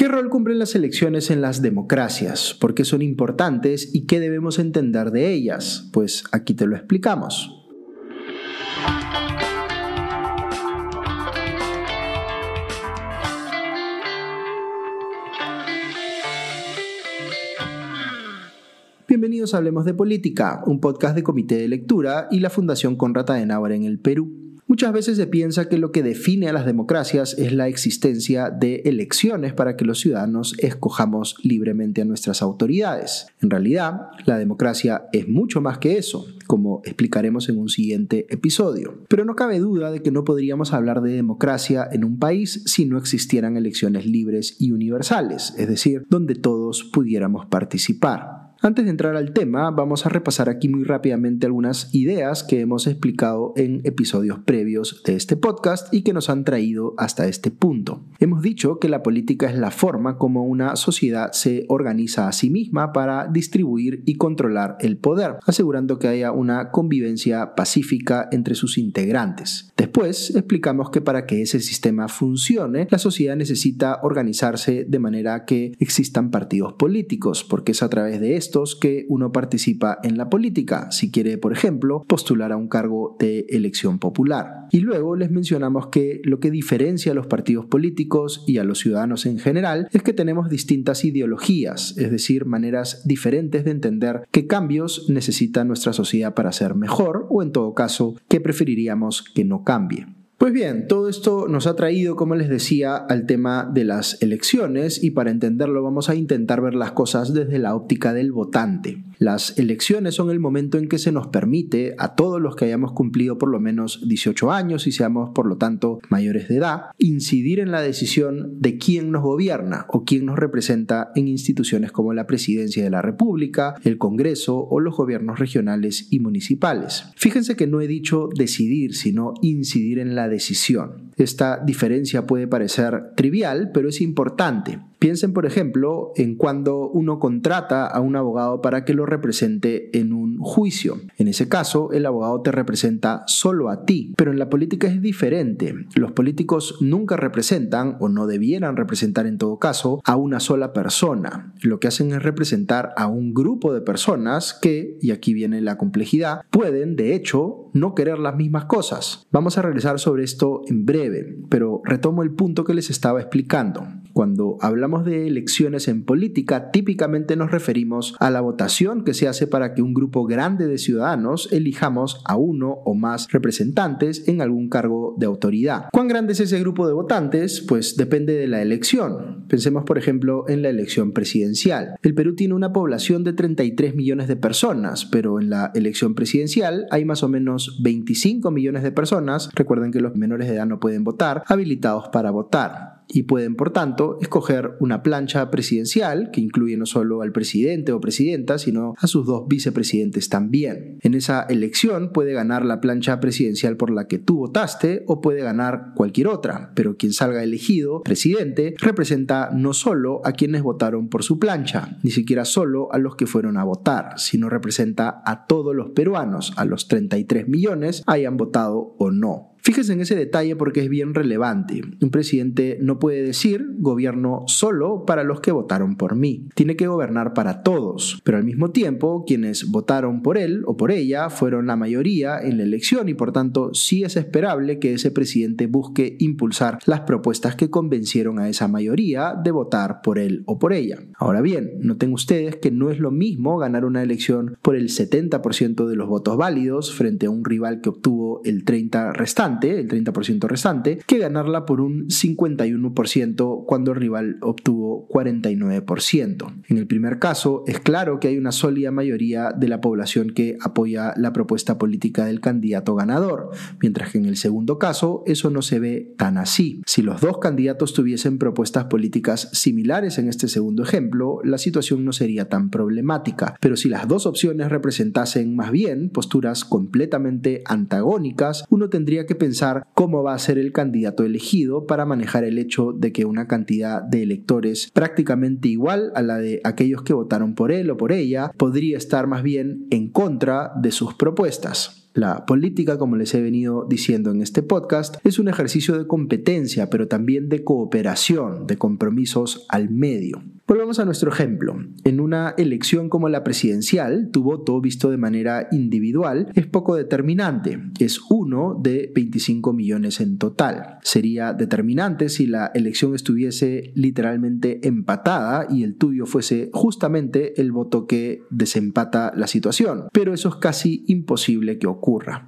¿Qué rol cumplen las elecciones en las democracias? ¿Por qué son importantes y qué debemos entender de ellas? Pues aquí te lo explicamos. Bienvenidos a Hablemos de Política, un podcast de Comité de Lectura y la Fundación Conrad Adenauer en el Perú. Muchas veces se piensa que lo que define a las democracias es la existencia de elecciones para que los ciudadanos escojamos libremente a nuestras autoridades. En realidad, la democracia es mucho más que eso, como explicaremos en un siguiente episodio. Pero no cabe duda de que no podríamos hablar de democracia en un país si no existieran elecciones libres y universales, es decir, donde todos pudiéramos participar. Antes de entrar al tema, vamos a repasar aquí muy rápidamente algunas ideas que hemos explicado en episodios previos de este podcast y que nos han traído hasta este punto. Hemos dicho que la política es la forma como una sociedad se organiza a sí misma para distribuir y controlar el poder, asegurando que haya una convivencia pacífica entre sus integrantes. Después explicamos que para que ese sistema funcione, la sociedad necesita organizarse de manera que existan partidos políticos, porque es a través de esto que uno participa en la política, si quiere, por ejemplo, postular a un cargo de elección popular. Y luego les mencionamos que lo que diferencia a los partidos políticos y a los ciudadanos en general es que tenemos distintas ideologías, es decir, maneras diferentes de entender qué cambios necesita nuestra sociedad para ser mejor o en todo caso, qué preferiríamos que no cambie. cambie. Pues bien, todo esto nos ha traído, como les decía, al tema de las elecciones y para entenderlo vamos a intentar ver las cosas desde la óptica del votante. Las elecciones son el momento en que se nos permite a todos los que hayamos cumplido por lo menos 18 años y seamos por lo tanto mayores de edad, incidir en la decisión de quién nos gobierna o quién nos representa en instituciones como la Presidencia de la República, el Congreso o los gobiernos regionales y municipales. Fíjense que no he dicho decidir, sino incidir en la decisión. Esta diferencia puede parecer trivial, pero es importante. Piensen, por ejemplo, en cuando uno contrata a un abogado para que lo represente en un juicio. En ese caso, el abogado te representa solo a ti, pero en la política es diferente. Los políticos nunca representan, o no debieran representar en todo caso, a una sola persona. Lo que hacen es representar a un grupo de personas que, y aquí viene la complejidad, pueden, de hecho, no querer las mismas cosas. Vamos a regresar sobre esto en breve, pero retomo el punto que les estaba explicando. Cuando hablamos de elecciones en política, típicamente nos referimos a la votación que se hace para que un grupo grande de ciudadanos elijamos a uno o más representantes en algún cargo de autoridad. ¿Cuán grande es ese grupo de votantes? Pues depende de la elección. Pensemos, por ejemplo, en la elección presidencial. El Perú tiene una población de 33 millones de personas, pero en la elección presidencial hay más o menos 25 millones de personas, recuerden que los menores de edad no pueden votar, habilitados para votar y pueden, por tanto, escoger una plancha presidencial que incluye no solo al presidente o presidenta, sino a sus dos vicepresidentes también. En esa elección puede ganar la plancha presidencial por la que tú votaste o puede ganar cualquier otra, pero quien salga elegido presidente representa no solo a quienes votaron por su plancha, ni siquiera solo a los que fueron a votar, sino representa a todos los peruanos, a los 33 millones, hayan votado o no. Fíjese en ese detalle porque es bien relevante. Un presidente no puede decir gobierno solo para los que votaron por mí. Tiene que gobernar para todos. Pero al mismo tiempo, quienes votaron por él o por ella fueron la mayoría en la elección y por tanto sí es esperable que ese presidente busque impulsar las propuestas que convencieron a esa mayoría de votar por él o por ella. Ahora bien, noten ustedes que no es lo mismo ganar una elección por el 70% de los votos válidos frente a un rival que obtuvo el 30 restante el 30% restante, que ganarla por un 51% cuando el rival obtuvo 49%. En el primer caso, es claro que hay una sólida mayoría de la población que apoya la propuesta política del candidato ganador, mientras que en el segundo caso eso no se ve tan así. Si los dos candidatos tuviesen propuestas políticas similares en este segundo ejemplo, la situación no sería tan problemática, pero si las dos opciones representasen más bien posturas completamente antagónicas, uno tendría que pensar cómo va a ser el candidato elegido para manejar el hecho de que una cantidad de electores prácticamente igual a la de aquellos que votaron por él o por ella podría estar más bien en contra de sus propuestas. La política, como les he venido diciendo en este podcast, es un ejercicio de competencia, pero también de cooperación, de compromisos al medio. Volvamos a nuestro ejemplo. En una elección como la presidencial, tu voto visto de manera individual es poco determinante. Es uno de 25 millones en total. Sería determinante si la elección estuviese literalmente empatada y el tuyo fuese justamente el voto que desempata la situación. Pero eso es casi imposible que ocurra.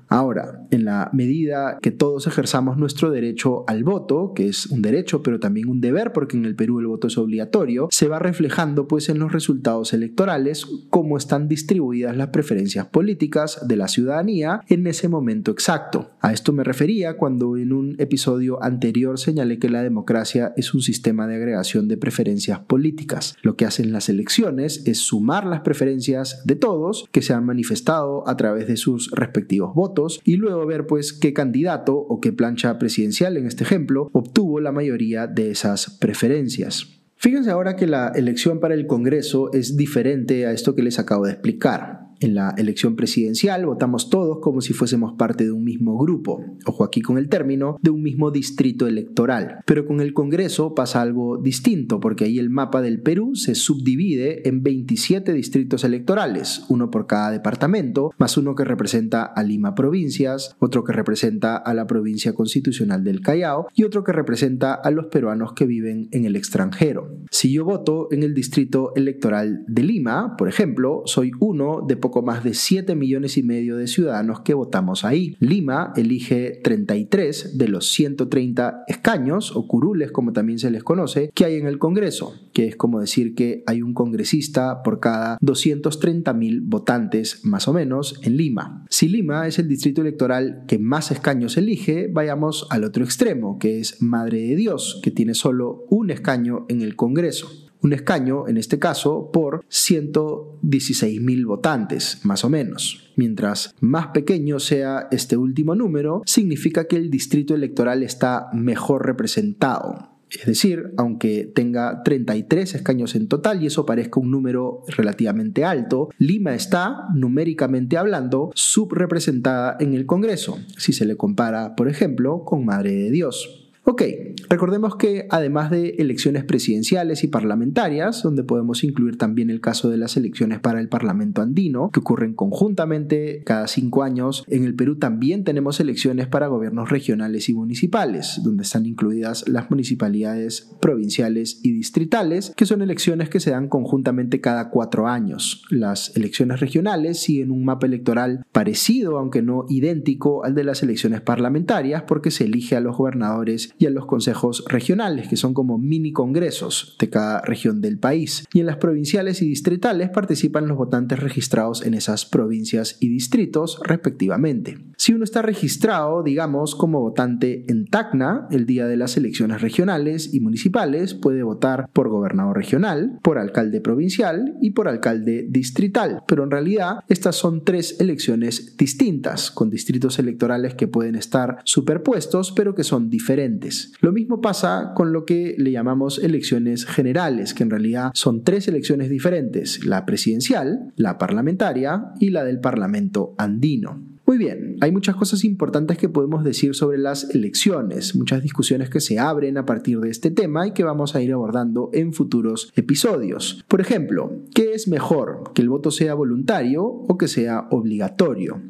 Ahora, en la medida que todos ejerzamos nuestro derecho al voto, que es un derecho pero también un deber porque en el Perú el voto es obligatorio, se va reflejando pues en los resultados electorales cómo están distribuidas las preferencias políticas de la ciudadanía en ese momento exacto. A esto me refería cuando en un episodio anterior señalé que la democracia es un sistema de agregación de preferencias políticas. Lo que hacen las elecciones es sumar las preferencias de todos que se han manifestado a través de sus respectivos votos y luego ver pues qué candidato o qué plancha presidencial en este ejemplo obtuvo la mayoría de esas preferencias. Fíjense ahora que la elección para el Congreso es diferente a esto que les acabo de explicar. En la elección presidencial votamos todos como si fuésemos parte de un mismo grupo, ojo aquí con el término, de un mismo distrito electoral. Pero con el Congreso pasa algo distinto, porque ahí el mapa del Perú se subdivide en 27 distritos electorales, uno por cada departamento, más uno que representa a Lima provincias, otro que representa a la provincia constitucional del Callao y otro que representa a los peruanos que viven en el extranjero. Si yo voto en el distrito electoral de Lima, por ejemplo, soy uno de más de 7 millones y medio de ciudadanos que votamos ahí. Lima elige 33 de los 130 escaños, o curules como también se les conoce, que hay en el Congreso, que es como decir que hay un congresista por cada 230 mil votantes más o menos en Lima. Si Lima es el distrito electoral que más escaños elige, vayamos al otro extremo, que es Madre de Dios, que tiene solo un escaño en el Congreso un escaño, en este caso, por 116 mil votantes, más o menos. Mientras más pequeño sea este último número, significa que el distrito electoral está mejor representado. Es decir, aunque tenga 33 escaños en total y eso parezca un número relativamente alto, Lima está, numéricamente hablando, subrepresentada en el Congreso, si se le compara, por ejemplo, con Madre de Dios. Ok, recordemos que además de elecciones presidenciales y parlamentarias, donde podemos incluir también el caso de las elecciones para el Parlamento andino, que ocurren conjuntamente cada cinco años, en el Perú también tenemos elecciones para gobiernos regionales y municipales, donde están incluidas las municipalidades provinciales y distritales, que son elecciones que se dan conjuntamente cada cuatro años. Las elecciones regionales siguen un mapa electoral parecido, aunque no idéntico al de las elecciones parlamentarias, porque se elige a los gobernadores y en los consejos regionales, que son como mini congresos de cada región del país. Y en las provinciales y distritales participan los votantes registrados en esas provincias y distritos respectivamente. Si uno está registrado, digamos, como votante en Tacna, el día de las elecciones regionales y municipales, puede votar por gobernador regional, por alcalde provincial y por alcalde distrital. Pero en realidad estas son tres elecciones distintas, con distritos electorales que pueden estar superpuestos, pero que son diferentes. Lo mismo pasa con lo que le llamamos elecciones generales, que en realidad son tres elecciones diferentes, la presidencial, la parlamentaria y la del Parlamento andino. Muy bien, hay muchas cosas importantes que podemos decir sobre las elecciones, muchas discusiones que se abren a partir de este tema y que vamos a ir abordando en futuros episodios. Por ejemplo, ¿qué es mejor? ¿Que el voto sea voluntario o que sea obligatorio?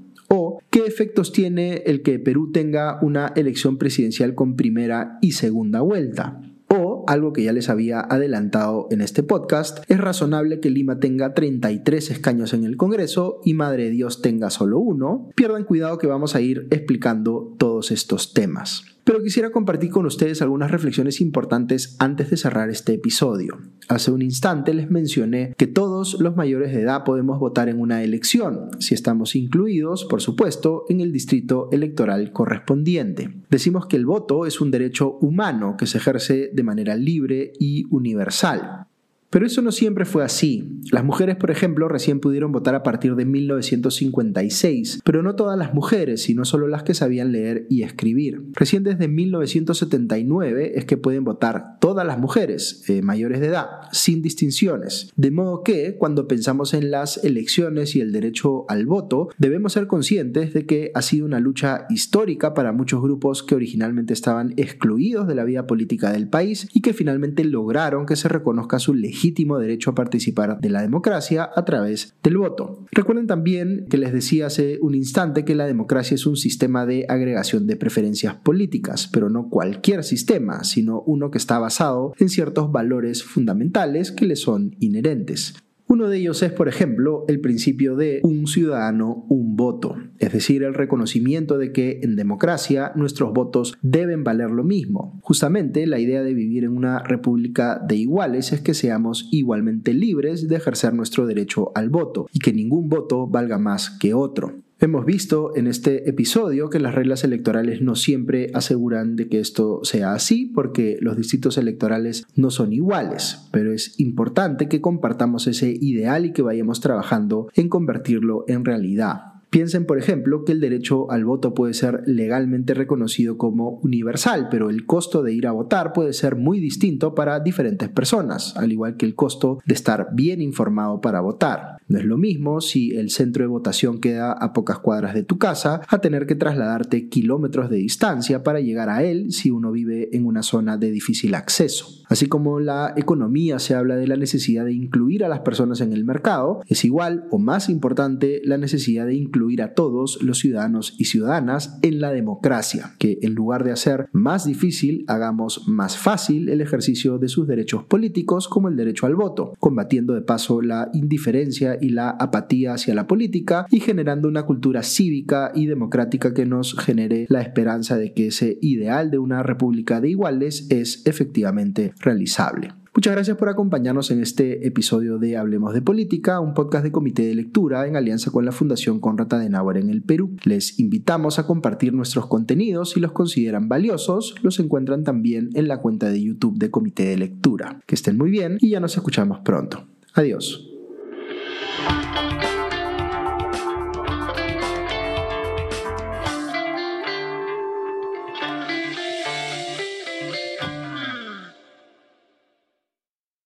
¿O qué efectos tiene el que Perú tenga una elección presidencial con primera y segunda vuelta? O, algo que ya les había adelantado en este podcast, es razonable que Lima tenga 33 escaños en el Congreso y Madre Dios tenga solo uno. Pierdan cuidado que vamos a ir explicando todos estos temas. Pero quisiera compartir con ustedes algunas reflexiones importantes antes de cerrar este episodio. Hace un instante les mencioné que todos los mayores de edad podemos votar en una elección, si estamos incluidos, por supuesto, en el distrito electoral correspondiente. Decimos que el voto es un derecho humano que se ejerce de manera libre y universal. Pero eso no siempre fue así. Las mujeres, por ejemplo, recién pudieron votar a partir de 1956, pero no todas las mujeres, sino solo las que sabían leer y escribir. Recién desde 1979 es que pueden votar todas las mujeres eh, mayores de edad, sin distinciones. De modo que, cuando pensamos en las elecciones y el derecho al voto, debemos ser conscientes de que ha sido una lucha histórica para muchos grupos que originalmente estaban excluidos de la vida política del país y que finalmente lograron que se reconozca su legitimidad legítimo derecho a participar de la democracia a través del voto. Recuerden también que les decía hace un instante que la democracia es un sistema de agregación de preferencias políticas, pero no cualquier sistema, sino uno que está basado en ciertos valores fundamentales que le son inherentes. Uno de ellos es, por ejemplo, el principio de un ciudadano, un voto, es decir, el reconocimiento de que en democracia nuestros votos deben valer lo mismo. Justamente la idea de vivir en una república de iguales es que seamos igualmente libres de ejercer nuestro derecho al voto y que ningún voto valga más que otro. Hemos visto en este episodio que las reglas electorales no siempre aseguran de que esto sea así porque los distritos electorales no son iguales, pero es importante que compartamos ese ideal y que vayamos trabajando en convertirlo en realidad. Piensen, por ejemplo, que el derecho al voto puede ser legalmente reconocido como universal, pero el costo de ir a votar puede ser muy distinto para diferentes personas, al igual que el costo de estar bien informado para votar. No es lo mismo si el centro de votación queda a pocas cuadras de tu casa a tener que trasladarte kilómetros de distancia para llegar a él si uno vive en una zona de difícil acceso. Así como la economía se habla de la necesidad de incluir a las personas en el mercado, es igual o más importante la necesidad de incluir a todos los ciudadanos y ciudadanas en la democracia, que en lugar de hacer más difícil, hagamos más fácil el ejercicio de sus derechos políticos como el derecho al voto, combatiendo de paso la indiferencia y la apatía hacia la política y generando una cultura cívica y democrática que nos genere la esperanza de que ese ideal de una república de iguales es efectivamente realizable. Muchas gracias por acompañarnos en este episodio de Hablemos de Política, un podcast de comité de lectura en alianza con la Fundación Conrad Adenauer en el Perú. Les invitamos a compartir nuestros contenidos si los consideran valiosos. Los encuentran también en la cuenta de YouTube de Comité de Lectura. Que estén muy bien y ya nos escuchamos pronto. Adiós.